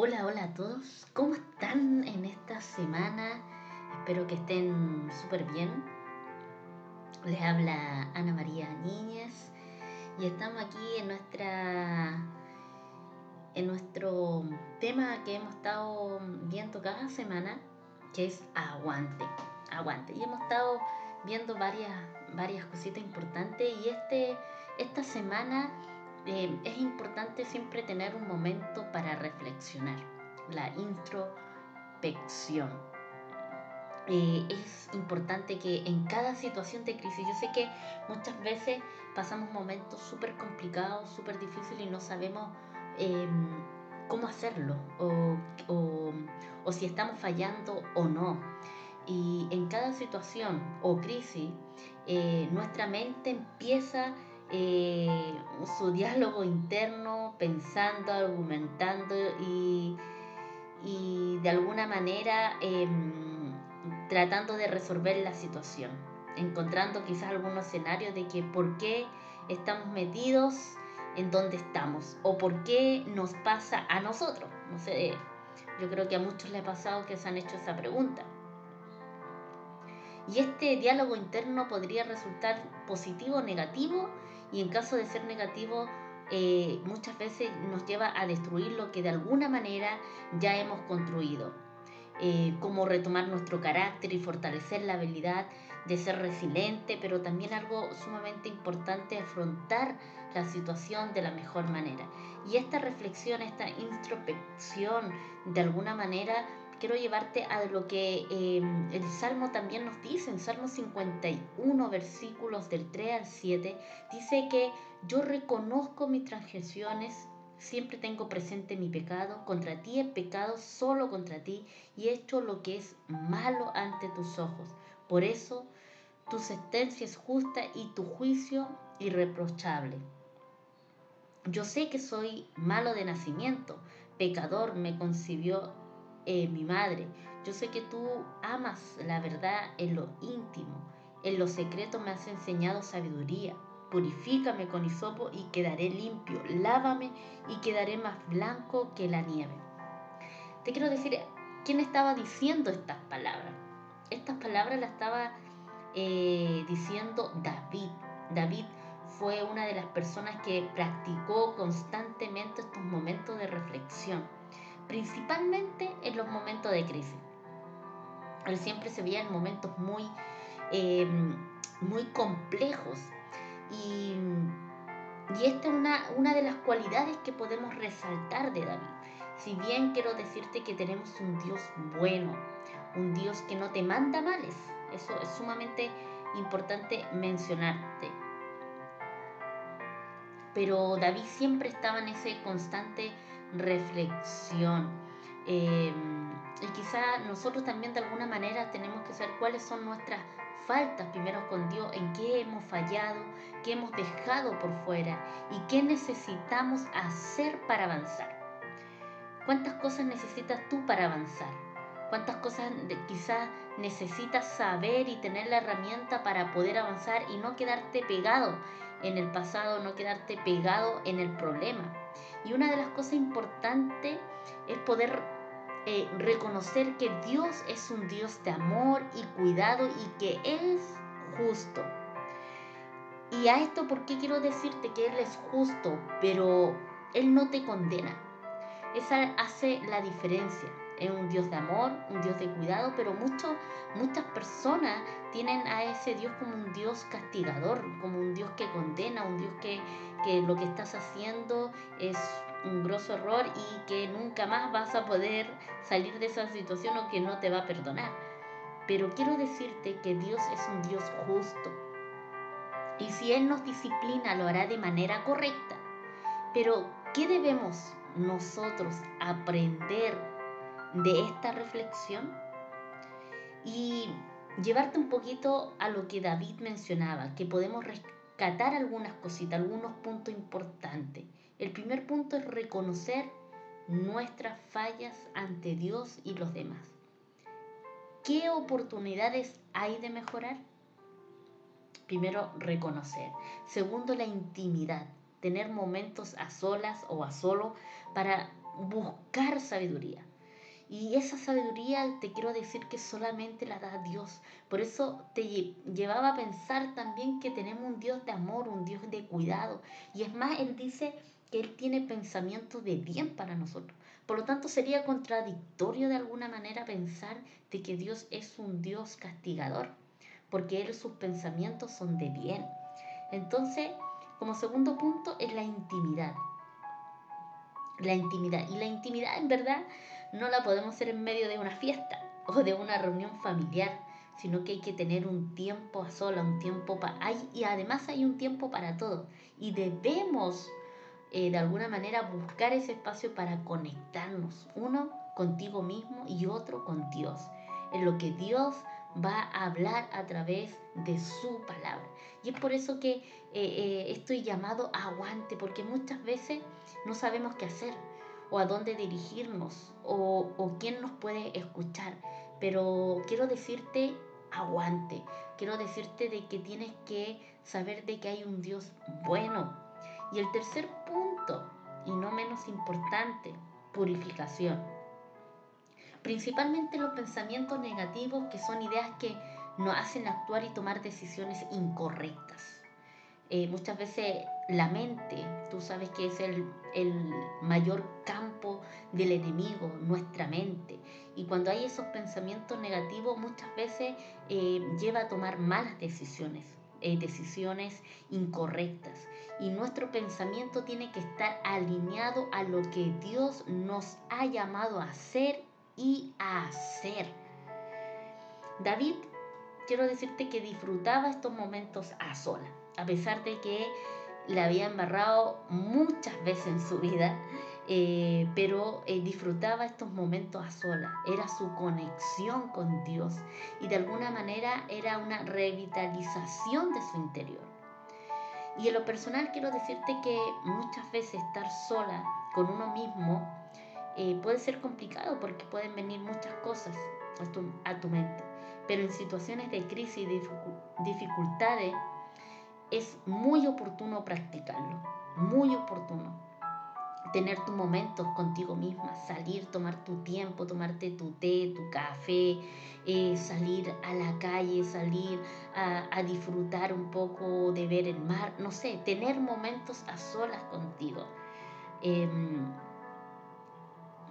Hola, hola a todos. ¿Cómo están en esta semana? Espero que estén súper bien. Les habla Ana María Niñez y estamos aquí en nuestra en nuestro tema que hemos estado viendo cada semana, que es aguante, aguante. Y hemos estado viendo varias varias cositas importantes y este esta semana eh, es importante siempre tener un momento para reflexionar, la introspección. Eh, es importante que en cada situación de crisis, yo sé que muchas veces pasamos momentos súper complicados, súper difíciles y no sabemos em, cómo hacerlo o, o si estamos fallando o no. Y en cada situación o crisis, eh, nuestra mente empieza eh, su diálogo interno, pensando, argumentando y, y de alguna manera em, tratando de resolver la situación, encontrando quizás algunos escenarios de que por qué estamos metidos en donde estamos o por qué nos pasa a nosotros. No sé, yo creo que a muchos les ha pasado que se han hecho esa pregunta. Y este diálogo interno podría resultar positivo o negativo y en caso de ser negativo eh, muchas veces nos lleva a destruir lo que de alguna manera ya hemos construido. Eh, como retomar nuestro carácter y fortalecer la habilidad de ser resiliente, pero también algo sumamente importante, afrontar la situación de la mejor manera. Y esta reflexión, esta introspección, de alguna manera quiero llevarte a lo que em, el Salmo también nos dice, en Salmo 51, versículos del 3 al 7, dice que yo reconozco mis transgresiones, siempre tengo presente mi pecado, contra ti he pecado solo contra ti y he hecho lo que es malo ante tus ojos. Por eso tu sentencia es justa y tu juicio irreprochable. Yo sé que soy malo de nacimiento, pecador me concibió eh, mi madre. Yo sé que tú amas la verdad en lo íntimo. En lo secreto me has enseñado sabiduría. Purifícame con hisopo y quedaré limpio. Lávame y quedaré más blanco que la nieve. Te quiero decir, ¿quién estaba diciendo estas palabras? Estas palabras las estaba eh, diciendo David. David fue una de las personas que practicó constantemente estos momentos de reflexión principalmente en los momentos de crisis. Él siempre se veía en momentos muy, em, muy complejos y, y esta es una, una de las cualidades que podemos resaltar de David. Si bien quiero decirte que tenemos un Dios bueno, un Dios que no te manda males, eso es sumamente importante mencionarte. Pero David siempre estaba en ese constante reflexión. Em, y quizá nosotros también de alguna manera tenemos que saber cuáles son nuestras faltas primero con Dios, en qué hemos fallado, qué hemos dejado por fuera y qué necesitamos hacer para avanzar. ¿Cuántas cosas necesitas tú para avanzar? ¿Cuántas cosas quizás necesitas saber y tener la herramienta para poder avanzar y no quedarte pegado en el pasado, no quedarte pegado en el problema? Y una de las cosas importantes es poder eh, reconocer que Dios es un Dios de amor y cuidado y que es justo. Y a esto, ¿por qué quiero decirte que Él es justo, pero Él no te condena? Esa hace la diferencia. Es un Dios de amor, un Dios de cuidado, pero muchas personas tienen a ese Dios como un Dios castigador, como un Dios que condena, un Dios que, que lo que estás haciendo es un grosso error y que nunca más vas a poder salir de esa situación o que no te va a perdonar. Pero quiero decirte que Dios es un Dios justo. Y si Él nos disciplina, lo hará de manera correcta. Pero, ¿qué debemos nosotros aprender de esta reflexión? Y llevarte un poquito a lo que David mencionaba, que podemos rescatar algunas cositas, algunos puntos importantes. El primer punto es reconocer nuestras fallas ante Dios y los demás. ¿Qué oportunidades hay de mejorar? Primero, reconocer. Segundo, la intimidad. Tener momentos a solas o a solo para buscar sabiduría. Y esa sabiduría te quiero decir que solamente la da Dios. Por eso te llevaba a pensar también que tenemos un Dios de amor, un Dios de cuidado. Y es más, Él dice que Él tiene pensamientos de bien para nosotros. Por lo tanto, sería contradictorio de alguna manera pensar de que Dios es un Dios castigador, porque Él sus pensamientos son de bien. Entonces, como segundo punto es la intimidad. La intimidad. Y la intimidad en verdad no la podemos hacer en medio de una fiesta o de una reunión familiar, sino que hay que tener un tiempo a sola, un tiempo para... Y además hay un tiempo para todo. Y debemos eh, de alguna manera buscar ese espacio para conectarnos, uno contigo mismo y otro con Dios, en lo que Dios va a hablar a través de su palabra. Y es por eso que eh, eh, estoy llamado a aguante, porque muchas veces no sabemos qué hacer o a dónde dirigirnos o, o quién nos puede escuchar. Pero quiero decirte, aguante. Quiero decirte de que tienes que saber de que hay un Dios bueno. Y el tercer punto, y no menos importante, purificación. Principalmente los pensamientos negativos que son ideas que nos hacen actuar y tomar decisiones incorrectas. Eh, muchas veces la mente, tú sabes que es el, mayor campo del enemigo, nuestra mente. Y cuando hay esos pensamientos negativos, muchas veces eh, lleva a tomar malas decisiones, eh, decisiones incorrectas. Y nuestro pensamiento tiene que estar alineado a lo que Dios nos ha llamado a hacer y a hacer. David, quiero decirte que disfrutaba estos momentos a solas a pesar de que la había embarrado muchas veces en su vida, eh, pero eh, disfrutaba estos momentos a solas, era su conexión con Dios y de alguna manera era una revitalización de su interior. Y en lo personal quiero decirte que muchas veces estar sola con uno mismo eh, puede ser complicado porque pueden venir muchas cosas a tu, a tu mente, pero en situaciones de crisis y dificultades, es muy oportuno practicarlo, muy oportuno. Tener tus momentos contigo misma, salir, tomar tu tiempo, tomarte tu té, tu café, eh, salir a la calle, salir a, disfrutar un poco de ver el mar, no sé, tener momentos a solas contigo. Em,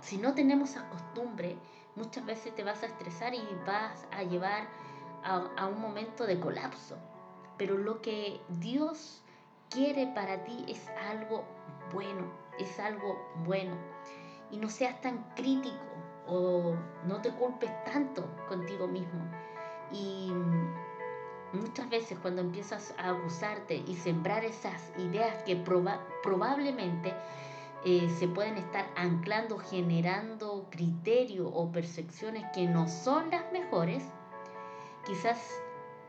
si no tenemos esa costumbre, muchas veces te vas a estresar y vas a llevar a un momento de colapso pero lo que Dios quiere para ti es algo bueno, es algo bueno. Y no seas tan crítico o no te culpes tanto contigo mismo. Y muchas veces cuando empiezas a abusarte y sembrar esas ideas que probablemente eh, se pueden estar anclando, generando criterios o percepciones que no son las mejores, quizás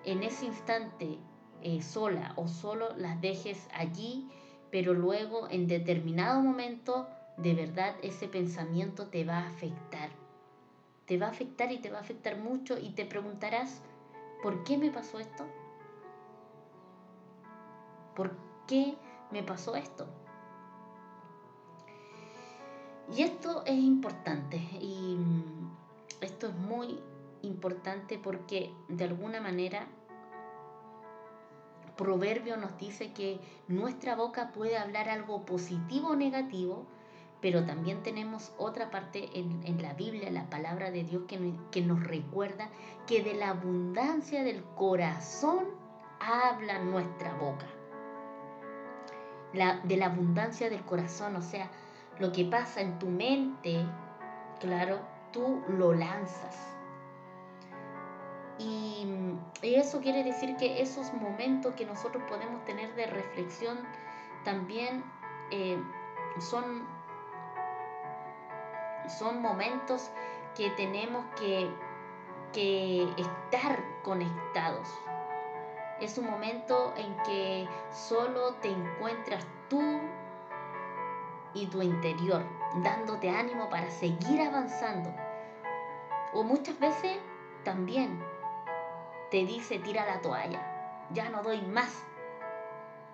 en ese instante eh, sola o solo las dejes allí, pero luego en determinado momento de verdad ese pensamiento te va a afectar. Te va a afectar y te va a afectar mucho y te preguntarás, ¿por qué me pasó esto? ¿Por qué me pasó esto? Y esto es importante y mm, esto es muy importante porque de alguna manera proverbio nos dice que nuestra boca puede hablar algo positivo o negativo, pero también tenemos otra parte en, la Biblia, la palabra de Dios, que, que nos recuerda que de la abundancia del corazón habla nuestra boca. La, de la abundancia del corazón, o sea, lo que pasa en tu mente, claro, tú lo lanzas. Y, eso quiere decir que esos momentos que nosotros podemos tener de reflexión también eh, son, son momentos que tenemos que, que estar conectados. Es un momento en que solo te encuentras tú y tu interior, dándote ánimo para seguir avanzando. O muchas veces también te dice tira la toalla, ya no doy más.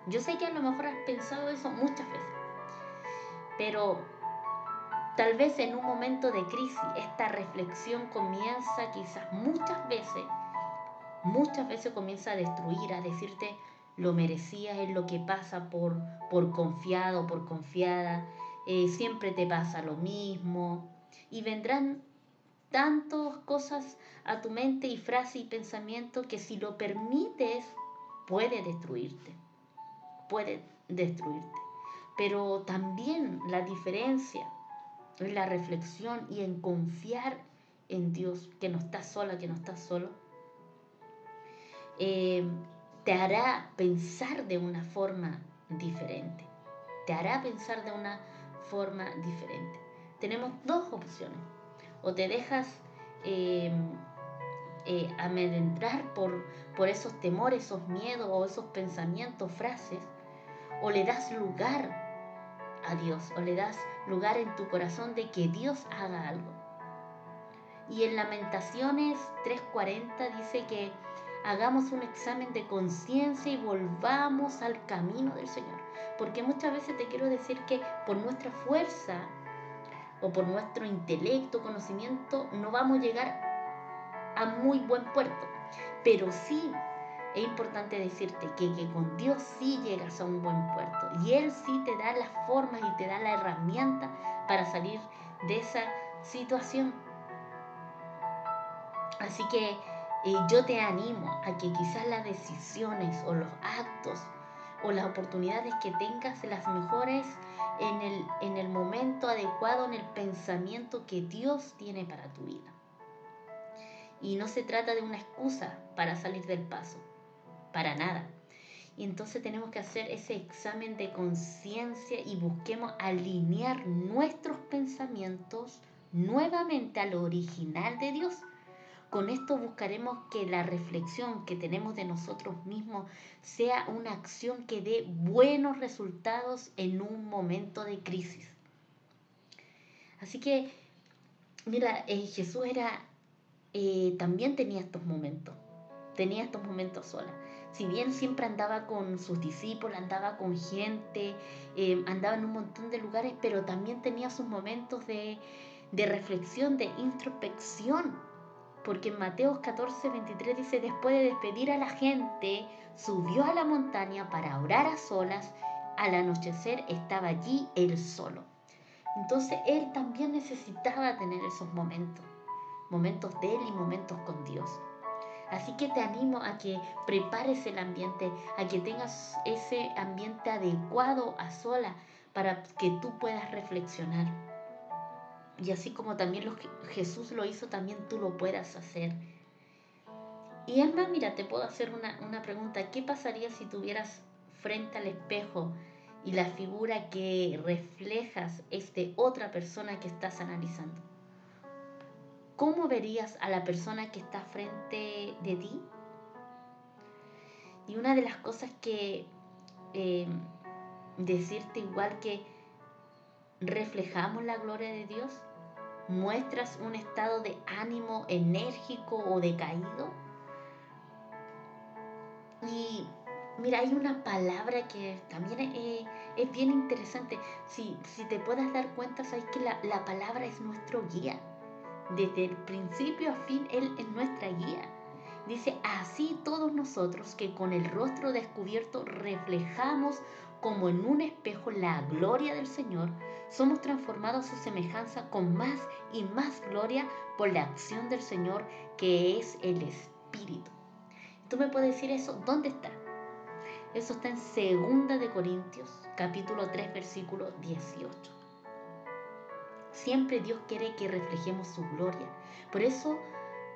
Yo sé que a lo mejor has pensado eso muchas veces, pero Tal vez en un momento de crisis esta reflexión comienza quizás muchas veces, muchas veces comienza a destruir, a decirte lo merecías, es lo que pasa por, por confiado, por confiada, eh, siempre te pasa lo mismo y vendrán tantas cosas a tu mente y frase y pensamiento que si lo permites puede destruirte, puede destruirte. Pero también la diferencia es la reflexión y en confiar en Dios, que no estás sola, que no estás solo, eh, te hará pensar de una forma diferente. Te hará pensar de una forma diferente. Tenemos dos opciones. O te dejas eh, eh, amedrentar por, por esos temores, esos miedos o esos pensamientos, frases, o le das lugar a Dios, o le das lugar en tu corazón de que Dios haga algo. Y en Lamentaciones 3:40 dice que hagamos un examen de conciencia y volvamos al camino del Señor. Porque muchas veces te quiero decir que por nuestra fuerza o por nuestro intelecto, conocimiento, no vamos a llegar a muy buen puerto. Pero sí es importante decirte que, que, con Dios sí llegas a un buen puerto y Él sí te da las formas y te da la herramienta para salir de esa situación. Así que eh, yo te animo a que quizás las decisiones o los actos o las oportunidades que tengas las mejores en el, en el momento adecuado, en el pensamiento que Dios tiene para tu vida. Y no se trata de una excusa para salir del paso, para nada. Y entonces tenemos que hacer ese examen de conciencia y busquemos alinear nuestros pensamientos nuevamente al original de Dios con esto buscaremos que la reflexión que tenemos de nosotros mismos sea una acción que dé buenos resultados en un momento de crisis. Así que, mira, eh, Jesús era, eh, también tenía estos momentos, tenía estos momentos sola. Si bien siempre andaba con sus discípulos, andaba con gente, eh, andaba en un montón de lugares, pero también tenía sus momentos de, de reflexión, de introspección porque en Mateos 14, 23 dice, después de despedir a la gente, subió a la montaña para orar a solas, al anochecer estaba allí él solo. Entonces él también necesitaba tener esos momentos, momentos de él y momentos con Dios. Así que te animo a que prepares el ambiente, a que tengas ese ambiente adecuado a sola para que tú puedas reflexionar. Y así como también lo, Jesús lo hizo, también tú lo puedas hacer. Y más, mira, te puedo hacer una, una pregunta. ¿Qué pasaría si tuvieras frente al espejo y la figura que reflejas es de otra persona que estás analizando? ¿Cómo verías a la persona que está frente de ti? Y una de las cosas que eh, decirte igual que reflejamos la gloria de Dios? ¿Muestras un estado de ánimo enérgico o decaído? Y mira, hay una palabra que también es, bien interesante. Si, si, te puedas dar cuenta, sabes que la, la palabra es nuestro guía. Desde el principio a fin, Él es nuestra guía. Dice, así todos nosotros que con el rostro descubierto reflejamos como en un espejo la gloria del Señor, somos transformados a su semejanza con más y más gloria por la acción del Señor que es el Espíritu. Tú me puedes decir eso, ¿dónde está? Eso está en 2 de Corintios, capítulo 3, versículo 18. Siempre Dios quiere que reflejemos su gloria. Por eso,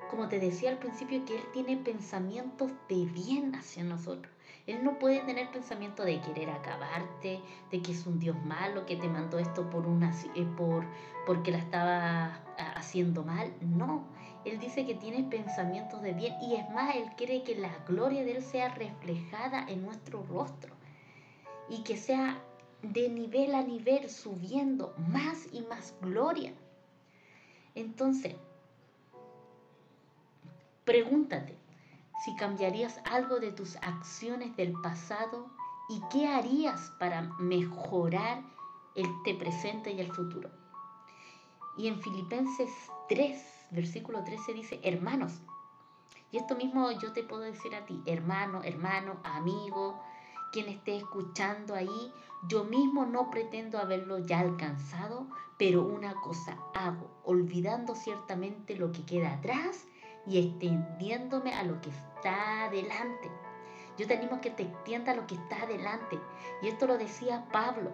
como te decía al principio, que Él tiene pensamientos de bien hacia nosotros. Él no puede tener pensamiento de querer acabarte, de que es un Dios malo, que te mandó esto por una, eh, por, porque la estaba ah, haciendo mal. No, Él dice que tiene pensamientos de bien y es más, Él quiere que la gloria de Él sea reflejada en nuestro rostro y que sea de nivel a nivel subiendo más y más gloria. Entonces, pregúntate, si cambiarías algo de tus acciones del pasado y qué harías para mejorar este presente y el futuro. Y en Filipenses 3, versículo 13 dice, hermanos, y esto mismo yo te puedo decir a ti, hermano, hermano, amigo, quien esté escuchando ahí, yo mismo no pretendo haberlo ya alcanzado, pero una cosa hago, olvidando ciertamente lo que queda atrás y extendiéndome a lo que está adelante. Yo te animo a que te extienda lo que está adelante. Y esto lo decía Pablo.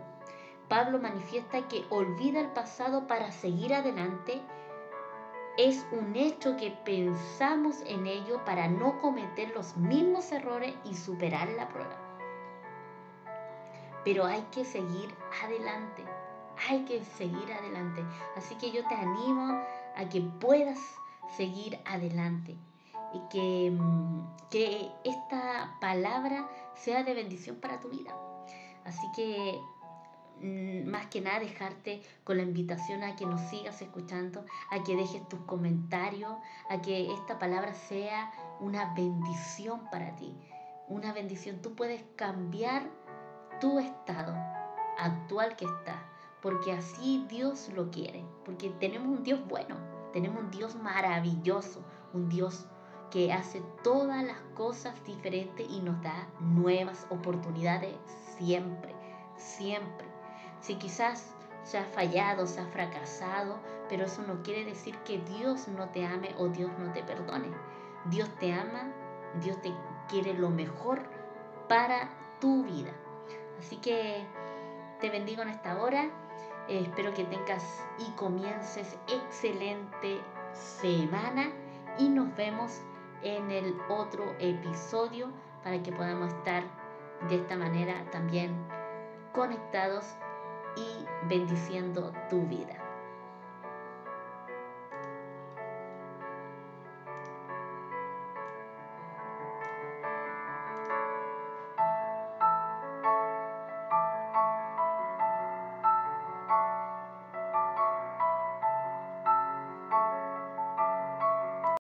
Pablo manifiesta que olvida el pasado para seguir adelante es un hecho que pensamos en ello para no cometer los mismos errores y superar la prueba. Pero hay que seguir adelante, hay que seguir adelante. Así que yo te animo a que puedas seguir adelante y que, mm, que esta palabra sea de bendición para tu vida. Así que Mm, más que nada dejarte con la invitación a que nos sigas escuchando, a que dejes tus comentarios, a que esta palabra sea una bendición para ti. Una bendición. Tú puedes cambiar tu estado actual que está, porque así Dios lo quiere, porque tenemos un Dios bueno, tenemos un Dios maravilloso, un Dios que hace todas las cosas diferentes y nos da nuevas oportunidades siempre, siempre. Si quizás se ha fallado, se ha fracasado, pero eso no quiere decir que Dios no te ame o Dios no te perdone. Dios te ama, Dios te quiere lo mejor para tu vida. Así que te bendigo en esta hora. Eh, espero que tengas y comiences excelente semana y nos vemos en el otro episodio para que podamos estar de esta manera también conectados y bendiciendo tu vida.